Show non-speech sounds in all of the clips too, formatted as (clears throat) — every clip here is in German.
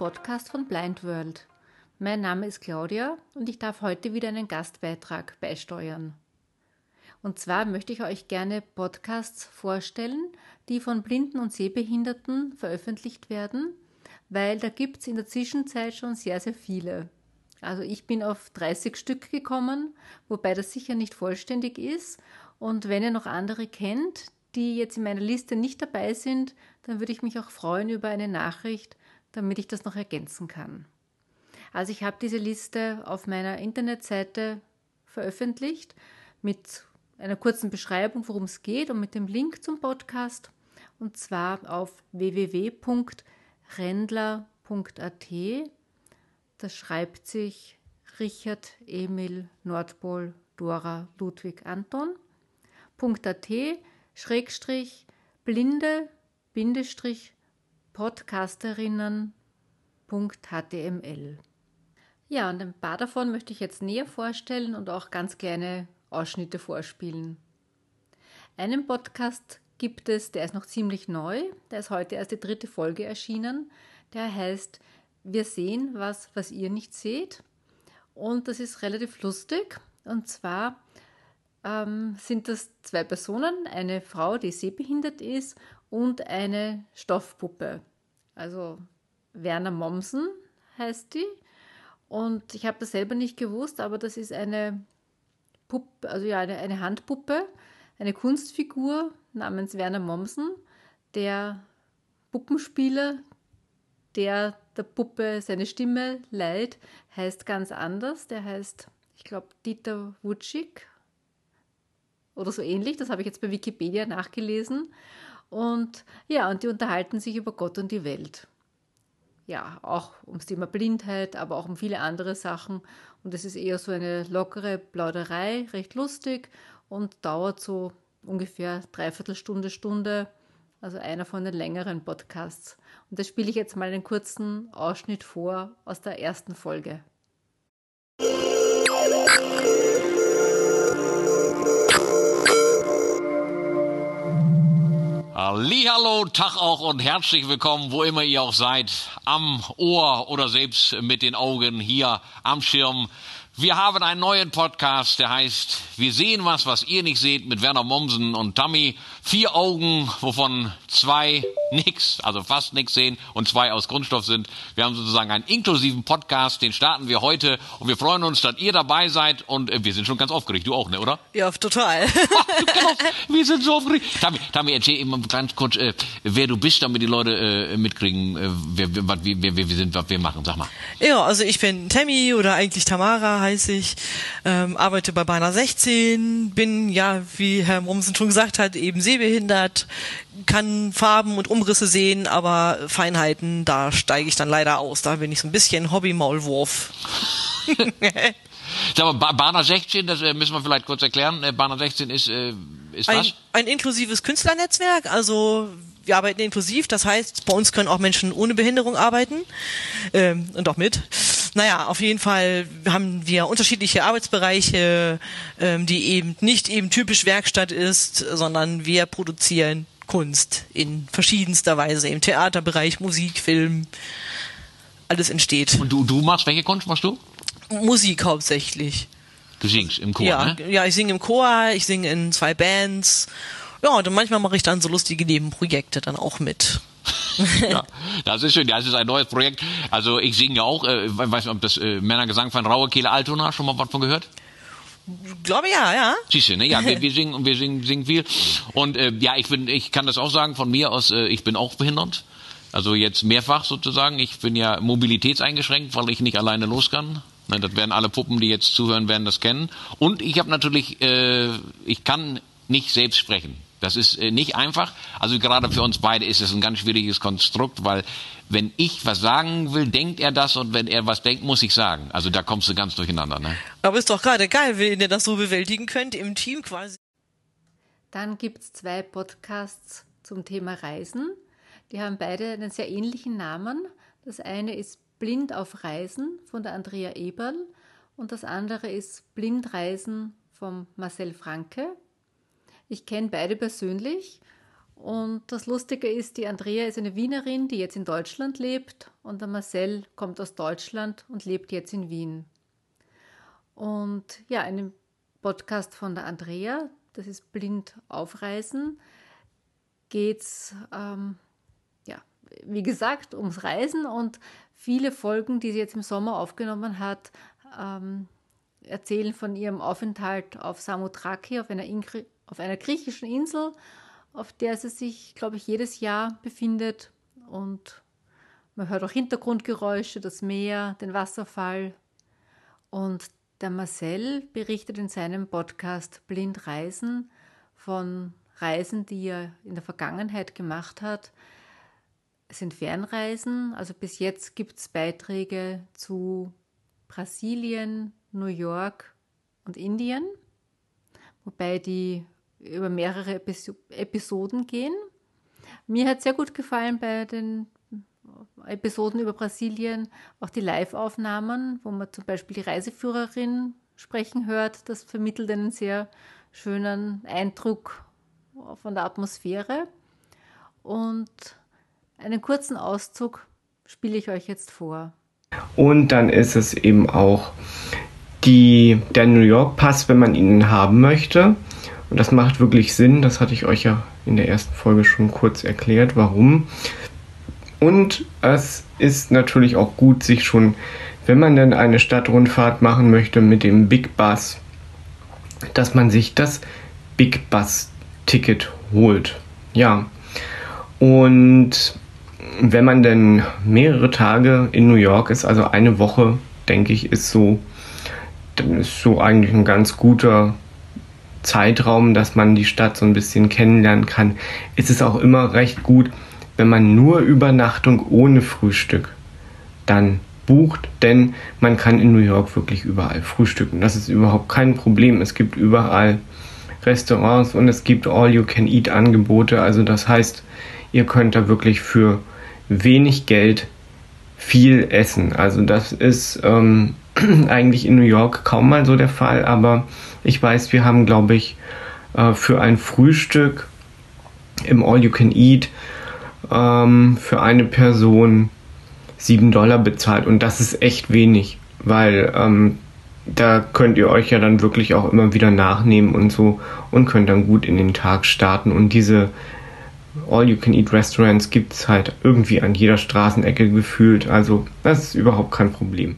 Podcast von Blind World. Mein Name ist Claudia und ich darf heute wieder einen Gastbeitrag beisteuern. Und zwar möchte ich euch gerne Podcasts vorstellen, die von Blinden und Sehbehinderten veröffentlicht werden, weil da gibt es in der Zwischenzeit schon sehr, sehr viele. Also ich bin auf 30 Stück gekommen, wobei das sicher nicht vollständig ist. Und wenn ihr noch andere kennt, die jetzt in meiner Liste nicht dabei sind, dann würde ich mich auch freuen über eine Nachricht, damit ich das noch ergänzen kann. Also ich habe diese Liste auf meiner Internetseite veröffentlicht mit einer kurzen Beschreibung, worum es geht und mit dem Link zum Podcast und zwar auf www.rendler.at. Das schreibt sich Richard Emil Nordpol Dora Ludwig Anton. .at Schrägstrich blinde Bindestrich podcasterinnen.html. Ja, und ein paar davon möchte ich jetzt näher vorstellen und auch ganz kleine Ausschnitte vorspielen. Einen Podcast gibt es, der ist noch ziemlich neu, der ist heute erst die dritte Folge erschienen, der heißt Wir sehen was, was ihr nicht seht. Und das ist relativ lustig. Und zwar ähm, sind das zwei Personen, eine Frau, die sehbehindert ist und eine Stoffpuppe. Also Werner Mommsen heißt die. Und ich habe das selber nicht gewusst, aber das ist eine Puppe, also ja, eine, eine Handpuppe, eine Kunstfigur namens Werner Mommsen, der Puppenspieler, der der Puppe seine Stimme leiht, heißt ganz anders. Der heißt, ich glaube, Dieter Wutschig oder so ähnlich. Das habe ich jetzt bei Wikipedia nachgelesen. Und ja, und die unterhalten sich über Gott und die Welt. Ja, auch ums Thema Blindheit, aber auch um viele andere Sachen. Und es ist eher so eine lockere Plauderei, recht lustig und dauert so ungefähr dreiviertel Stunde, Stunde. Also einer von den längeren Podcasts. Und da spiele ich jetzt mal einen kurzen Ausschnitt vor aus der ersten Folge. Hallo, Tag auch und herzlich willkommen, wo immer ihr auch seid, am Ohr oder selbst mit den Augen hier am Schirm. Wir haben einen neuen Podcast, der heißt Wir sehen was, was ihr nicht seht, mit Werner Mommsen und Tammy. Vier Augen, wovon zwei nix, also fast nix sehen und zwei aus Grundstoff sind. Wir haben sozusagen einen inklusiven Podcast, den starten wir heute und wir freuen uns, dass ihr dabei seid und äh, wir sind schon ganz aufgeregt. Du auch, ne, oder? Ja, total. (laughs) wir sind so aufgeregt. Tammy, Tammy erzähl immer ganz kurz, äh, wer du bist, damit die Leute äh, mitkriegen, äh, wer, wer, wer, wer wir sind, was wir machen. Sag mal. Ja, also ich bin Tammy oder eigentlich Tamara heiße ich, ähm, arbeite bei Bana 16, bin ja, wie Herr Mommsen schon gesagt hat, eben sehbehindert, kann Farben und Umrisse sehen, aber Feinheiten, da steige ich dann leider aus. Da bin ich so ein bisschen Hobby-Maulwurf. (laughs) Sag mal, Bana 16, das äh, müssen wir vielleicht kurz erklären. Äh, Bana 16 ist, äh, ist ein, was? Ein inklusives Künstlernetzwerk, also wir arbeiten inklusiv, das heißt, bei uns können auch Menschen ohne Behinderung arbeiten ähm, und auch mit. Naja, auf jeden Fall haben wir unterschiedliche Arbeitsbereiche, ähm, die eben nicht eben typisch Werkstatt ist, sondern wir produzieren Kunst in verschiedenster Weise, im Theaterbereich, Musik, Film, alles entsteht. Und du, du machst, welche Kunst machst du? Musik hauptsächlich. Du singst im Chor, ja, ne? Ja, ich singe im Chor, ich singe in zwei Bands. Ja, und manchmal mache ich dann so lustige Nebenprojekte dann auch mit. (laughs) ja, das ist schön. Ja, es ist ein neues Projekt. Also ich singe ja auch, äh, weiß nicht, ob das äh, Männergesang von Raue Kehle Altona schon mal was von gehört? Glaube ja, ja. Siehst du, ne? Ja, wir, (laughs) wir singen und wir singen, singen viel. Und äh, ja, ich bin, ich kann das auch sagen von mir aus, äh, ich bin auch behindert. Also jetzt mehrfach sozusagen. Ich bin ja mobilitätseingeschränkt, weil ich nicht alleine los kann. Ne, das werden alle Puppen, die jetzt zuhören, werden das kennen. Und ich habe natürlich, äh, ich kann nicht selbst sprechen. Das ist äh, nicht einfach. Also gerade für uns beide ist es ein ganz schwieriges Konstrukt, weil wenn ich was sagen will, denkt er das und wenn er was denkt, muss ich sagen. Also da kommst du ganz durcheinander. Ne? Aber ist doch gerade geil, wenn ihr das so bewältigen könnt im Team quasi. Dann gibt es zwei Podcasts zum Thema Reisen. Die haben beide einen sehr ähnlichen Namen. Das eine ist Blind auf Reisen von der Andrea Eberl und das andere ist Blindreisen vom Marcel Franke. Ich kenne beide persönlich. Und das Lustige ist, die Andrea ist eine Wienerin, die jetzt in Deutschland lebt. Und der Marcel kommt aus Deutschland und lebt jetzt in Wien. Und ja, in dem Podcast von der Andrea, das ist Blind aufreisen, geht es, ähm, ja, wie gesagt, ums Reisen. Und viele Folgen, die sie jetzt im Sommer aufgenommen hat, ähm, erzählen von ihrem Aufenthalt auf Samothraki, auf einer, auf einer griechischen Insel, auf der sie sich, glaube ich, jedes Jahr befindet. Und man hört auch Hintergrundgeräusche, das Meer, den Wasserfall. Und der Marcel berichtet in seinem Podcast Blind Reisen von Reisen, die er in der Vergangenheit gemacht hat. Es sind Fernreisen, also bis jetzt gibt es Beiträge zu Brasilien, New York und Indien, wobei die über mehrere Episoden gehen. Mir hat sehr gut gefallen bei den Episoden über Brasilien auch die Live-Aufnahmen, wo man zum Beispiel die Reiseführerin sprechen hört. Das vermittelt einen sehr schönen Eindruck von der Atmosphäre. Und einen kurzen Auszug spiele ich euch jetzt vor. Und dann ist es eben auch die, der New York Pass, wenn man ihn haben möchte. Und das macht wirklich Sinn. Das hatte ich euch ja in der ersten Folge schon kurz erklärt, warum. Und es ist natürlich auch gut, sich schon, wenn man denn eine Stadtrundfahrt machen möchte mit dem Big Bus, dass man sich das Big Bus Ticket holt. Ja. Und wenn man denn mehrere Tage in New York ist, also eine Woche, denke ich, ist so, dann ist so eigentlich ein ganz guter Zeitraum, dass man die Stadt so ein bisschen kennenlernen kann. Ist es auch immer recht gut, wenn man nur Übernachtung ohne Frühstück dann bucht, denn man kann in New York wirklich überall frühstücken. Das ist überhaupt kein Problem. Es gibt überall Restaurants und es gibt All-You-Can-Eat-Angebote. Also das heißt, ihr könnt da wirklich für wenig Geld viel essen. Also das ist ähm, (clears throat) eigentlich in New York kaum mal so der Fall, aber ich weiß, wir haben, glaube ich, äh, für ein Frühstück im All You Can Eat ähm, für eine Person 7 Dollar bezahlt und das ist echt wenig, weil ähm, da könnt ihr euch ja dann wirklich auch immer wieder nachnehmen und so und könnt dann gut in den Tag starten und diese All-You-Can-Eat-Restaurants gibt es halt irgendwie an jeder Straßenecke gefühlt. Also das ist überhaupt kein Problem.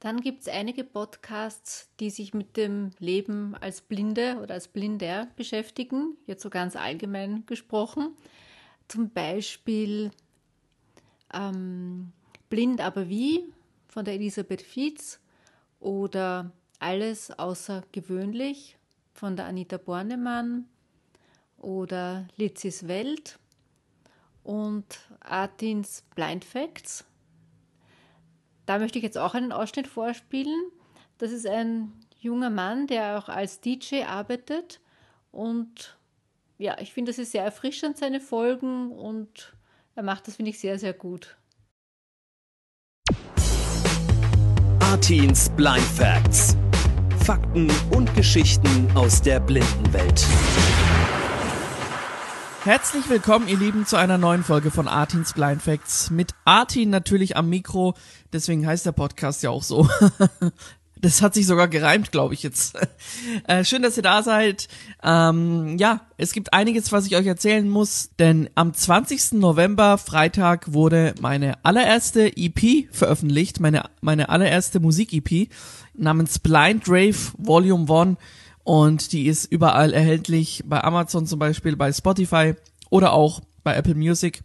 Dann gibt es einige Podcasts, die sich mit dem Leben als Blinde oder als Blinder beschäftigen, jetzt so ganz allgemein gesprochen. Zum Beispiel ähm, Blind aber wie von der Elisabeth Fietz oder Alles außergewöhnlich von der Anita Bornemann oder Lizis Welt und Artins Blind Facts. Da möchte ich jetzt auch einen Ausschnitt vorspielen. Das ist ein junger Mann, der auch als DJ arbeitet und ja, ich finde, das ist sehr erfrischend, seine Folgen und er macht das, finde ich, sehr, sehr gut. Artins Blind Facts. Fakten und Geschichten aus der Blindenwelt. Herzlich willkommen, ihr Lieben, zu einer neuen Folge von Artins Blind Facts. Mit Artin natürlich am Mikro, deswegen heißt der Podcast ja auch so. (laughs) Das hat sich sogar gereimt, glaube ich jetzt. (laughs) Äh, schön, dass ihr da seid. Ähm, ja, es gibt einiges, was ich euch erzählen muss, denn am 20. November, Freitag, wurde meine allererste EP veröffentlicht, meine, meine allererste Musik-EP namens Blind Rave Volume 1 und die ist überall erhältlich, bei Amazon zum Beispiel, bei Spotify oder auch bei Apple Music.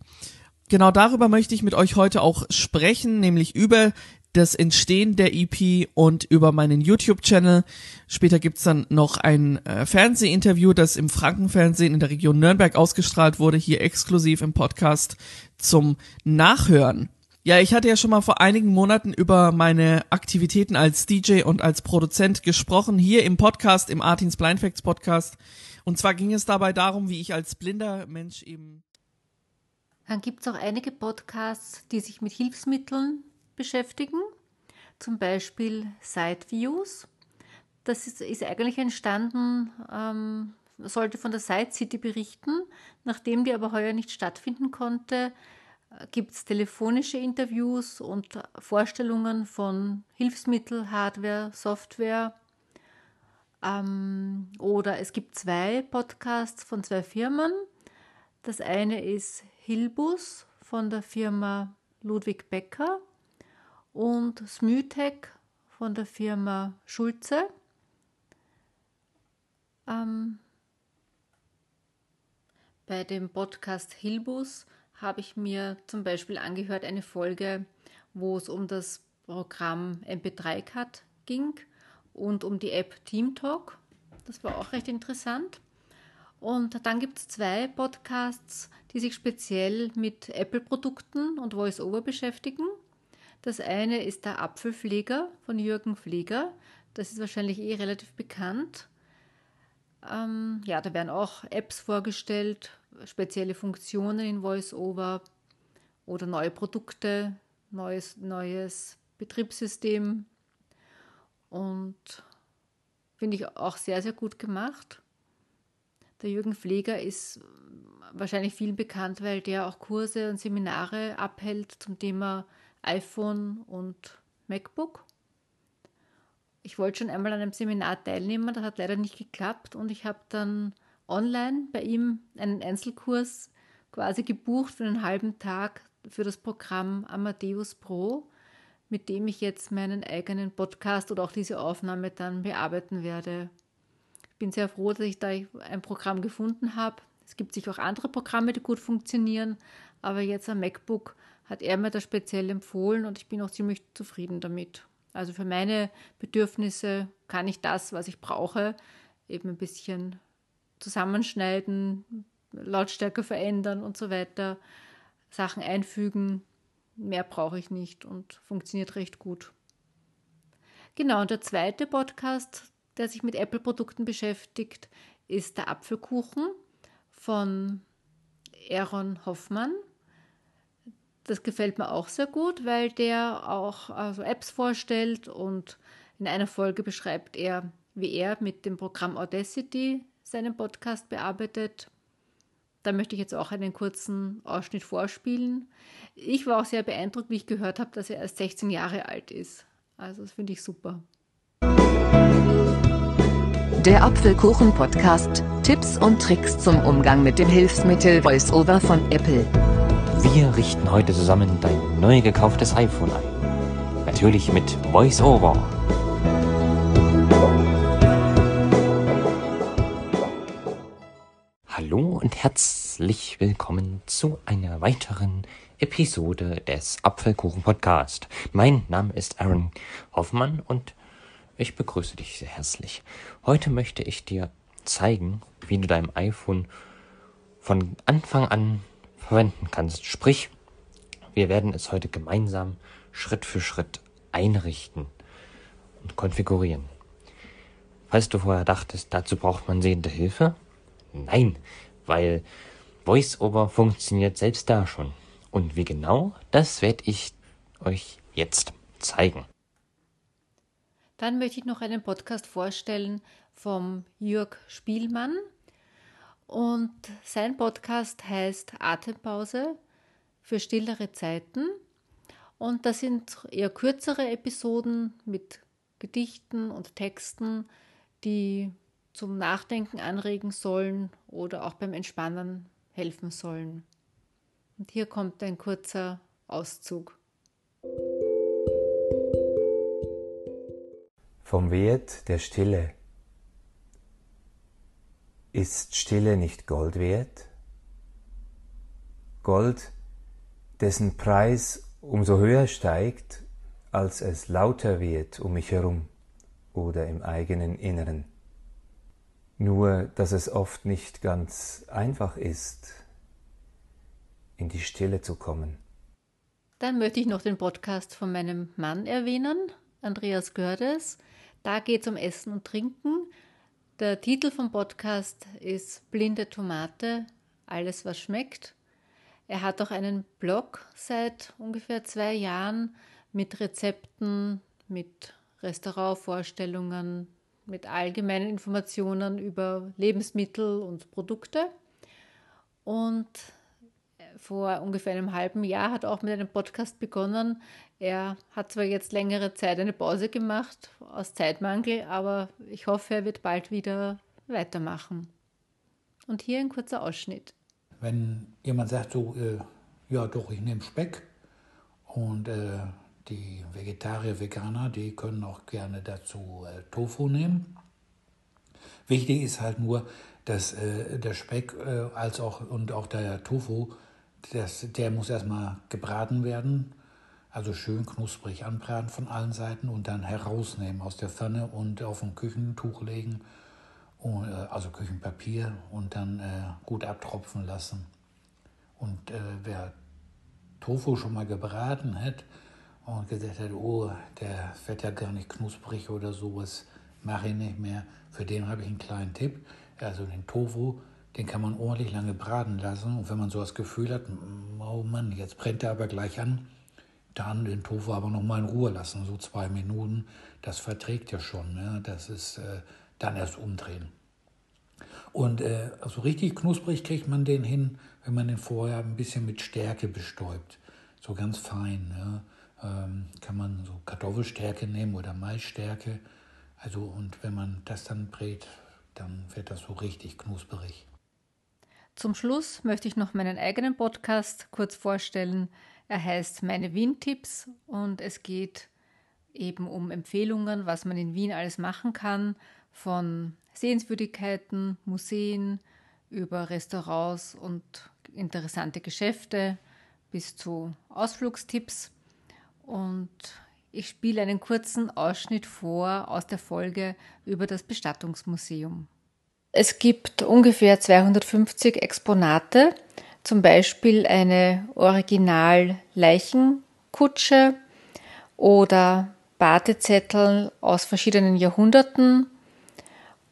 Genau darüber möchte ich mit euch heute auch sprechen, nämlich über das Entstehen der EP und über meinen YouTube-Channel. Später gibt's dann noch ein äh, Fernsehinterview, das im Frankenfernsehen in der Region Nürnberg ausgestrahlt wurde, hier exklusiv im Podcast zum Nachhören. Ja, ich hatte ja schon mal vor einigen Monaten über meine Aktivitäten als DJ und als Produzent gesprochen, hier im Podcast, im Artins Blind Facts Podcast. Und zwar ging es dabei darum, wie ich als blinder Mensch eben. Dann gibt es auch einige Podcasts, die sich mit Hilfsmitteln beschäftigen, zum Beispiel Sideviews. Das ist, ist eigentlich entstanden, ähm, sollte von der Side City berichten. Nachdem die aber heuer nicht stattfinden konnte, gibt es telefonische Interviews und Vorstellungen von Hilfsmittel, Hardware, Software. Ähm, oder es gibt zwei Podcasts von zwei Firmen. Das eine ist Hilbus von der Firma Ludwig Becker und Smytech von der Firma Schulze. Ähm, bei dem Podcast Hilbus habe ich mir zum Beispiel angehört eine Folge, wo es um das Programm MP3-Cut ging und um die App TeamTalk. Das war auch recht interessant. Und dann gibt es zwei Podcasts, die sich speziell mit Apple-Produkten und VoiceOver beschäftigen. Das eine ist der Apfelpfleger von Jürgen Pfleger. Das ist wahrscheinlich eh relativ bekannt. Ähm, ja, da werden auch Apps vorgestellt, spezielle Funktionen in VoiceOver oder neue Produkte, neues, neues Betriebssystem. Und finde ich auch sehr, sehr gut gemacht. Der Jürgen Pfleger ist wahrscheinlich vielen bekannt, weil der auch Kurse und Seminare abhält zum Thema iPhone und MacBook. Ich wollte schon einmal an einem Seminar teilnehmen, das hat leider nicht geklappt und ich habe dann online bei ihm einen Einzelkurs quasi gebucht für einen halben Tag für das Programm Amadeus Pro, mit dem ich jetzt meinen eigenen Podcast oder auch diese Aufnahme dann bearbeiten werde. Ich bin sehr froh, dass ich da ein Programm gefunden habe. Es gibt sicher auch andere Programme, die gut funktionieren, aber jetzt am MacBook hat er mir das speziell empfohlen und ich bin auch ziemlich zufrieden damit. Also für meine Bedürfnisse kann ich das, was ich brauche, eben ein bisschen zusammenschneiden, Lautstärke verändern und so weiter, Sachen einfügen. Mehr brauche ich nicht und funktioniert recht gut. Genau, und der zweite Podcast, der sich mit Apple-Produkten beschäftigt, ist der Apfelkuchen von Aaron Hoffmann. Das gefällt mir auch sehr gut, weil der auch also Apps vorstellt und in einer Folge beschreibt er, wie er mit dem Programm Audacity seinen Podcast bearbeitet. Da möchte ich jetzt auch einen kurzen Ausschnitt vorspielen. Ich war auch sehr beeindruckt, wie ich gehört habe, dass er erst 16 Jahre alt ist. Also das finde ich super. Der Apfelkuchen-Podcast. Tipps und Tricks zum Umgang mit dem Hilfsmittel VoiceOver von Apple. Wir richten heute zusammen dein neu gekauftes iPhone ein. Natürlich mit VoiceOver. Hallo und herzlich willkommen zu einer weiteren Episode des Apfelkuchen Podcast. Mein Name ist Aaron Hoffmann und ich begrüße dich sehr herzlich. Heute möchte ich dir zeigen, wie du dein iPhone von Anfang an verwenden kannst. Sprich, wir werden es heute gemeinsam Schritt für Schritt einrichten und konfigurieren. Falls du vorher dachtest, dazu braucht man sehende Hilfe? Nein, weil VoiceOver funktioniert selbst da schon. Und wie genau, das werde ich euch jetzt zeigen. Dann möchte ich noch einen Podcast vorstellen vom Jörg Spielmann. Und sein Podcast heißt Atempause für stillere Zeiten. Und das sind eher kürzere Episoden mit Gedichten und Texten, die zum Nachdenken anregen sollen oder auch beim Entspannen helfen sollen. Und hier kommt ein kurzer Auszug. Vom Wert der Stille ist Stille nicht Gold wert? Gold, dessen Preis umso höher steigt, als es lauter wird um mich herum oder im eigenen Inneren. Nur, dass es oft nicht ganz einfach ist, in die Stille zu kommen. Dann möchte ich noch den Podcast von meinem Mann erwähnen, Andreas Gördes. Da geht es um Essen und Trinken der Titel vom Podcast ist Blinde Tomate, alles was schmeckt. Er hat auch einen Blog seit ungefähr zwei Jahren mit Rezepten, mit Restaurantvorstellungen, mit allgemeinen Informationen über Lebensmittel und Produkte. Und vor ungefähr einem halben Jahr hat auch mit einem Podcast begonnen. Er hat zwar jetzt längere Zeit eine Pause gemacht aus Zeitmangel, aber ich hoffe, er wird bald wieder weitermachen. Und hier ein kurzer Ausschnitt. Wenn jemand sagt so, äh, ja doch, ich nehme Speck und äh, die Vegetarier, Veganer, die können auch gerne dazu äh, Tofu nehmen. Wichtig ist halt nur, dass äh, der Speck äh, als auch und auch der Tofu, das, der muss erstmal gebraten werden, also schön knusprig anbraten von allen Seiten und dann herausnehmen aus der Pfanne und auf ein Küchentuch legen, und, äh, also Küchenpapier und dann äh, gut abtropfen lassen. Und äh, wer Tofu schon mal gebraten hat, und gesagt hat, oh, der wird ja gar nicht knusprig oder sowas, mache ich nicht mehr. Für den habe ich einen kleinen Tipp. Also den Tofu, den kann man ordentlich lange braten lassen. Und wenn man so das Gefühl hat, oh Mann, jetzt brennt er aber gleich an, dann den Tofu aber noch mal in Ruhe lassen, so zwei Minuten. Das verträgt ja schon. Ne? Das ist äh, dann erst umdrehen. Und äh, so richtig knusprig kriegt man den hin, wenn man den vorher ein bisschen mit Stärke bestäubt. So ganz fein. Ne? Ähm, kann man so Kartoffelstärke nehmen oder Maisstärke. Also und wenn man das dann brät, dann wird das so richtig knusperig. Zum Schluss möchte ich noch meinen eigenen Podcast kurz vorstellen. Er heißt Meine Wien-Tipps und es geht eben um Empfehlungen, was man in Wien alles machen kann, von Sehenswürdigkeiten, Museen über Restaurants und interessante Geschäfte bis zu Ausflugstipps. Und ich spiele einen kurzen Ausschnitt vor aus der Folge über das Bestattungsmuseum. Es gibt ungefähr 250 Exponate, zum Beispiel eine Original-Leichenkutsche oder Badezettel aus verschiedenen Jahrhunderten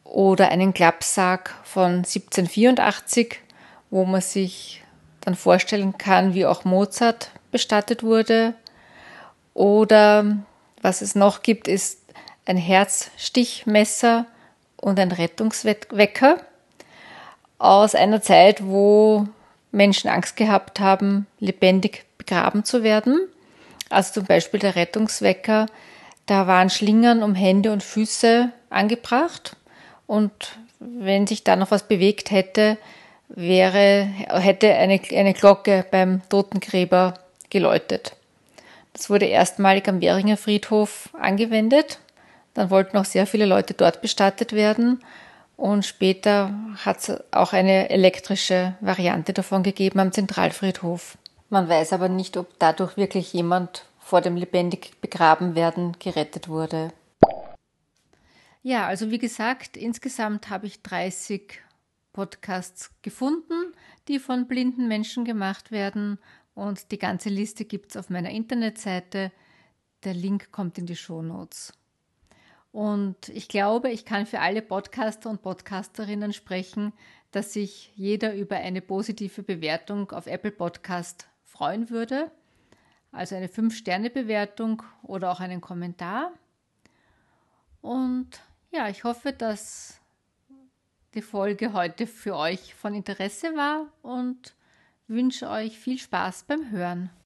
oder einen Klappsack von 1784, wo man sich dann vorstellen kann, wie auch Mozart bestattet wurde oder was es noch gibt, ist ein Herzstichmesser und ein Rettungswecker aus einer Zeit, wo Menschen Angst gehabt haben, lebendig begraben zu werden. Also zum Beispiel der Rettungswecker, da waren Schlingern um Hände und Füße angebracht und wenn sich da noch was bewegt hätte, wäre, hätte eine, eine Glocke beim Totengräber geläutet. Das wurde erstmalig am Währinger Friedhof angewendet. Dann wollten auch sehr viele Leute dort bestattet werden. Und später hat es auch eine elektrische Variante davon gegeben am Zentralfriedhof. Man weiß aber nicht, ob dadurch wirklich jemand vor dem lebendig begraben werden gerettet wurde. Ja, also wie gesagt, insgesamt habe ich 30 Podcasts gefunden, die von blinden Menschen gemacht werden und die ganze Liste gibt es auf meiner Internetseite. Der Link kommt in die Show Notes. Und ich glaube, ich kann für alle Podcaster und Podcasterinnen sprechen, dass sich jeder über eine positive Bewertung auf Apple Podcast freuen würde. Also eine 5-Sterne-Bewertung oder auch einen Kommentar. Und ja, ich hoffe, dass die Folge heute für euch von Interesse war und wünsche euch viel Spaß beim Hören.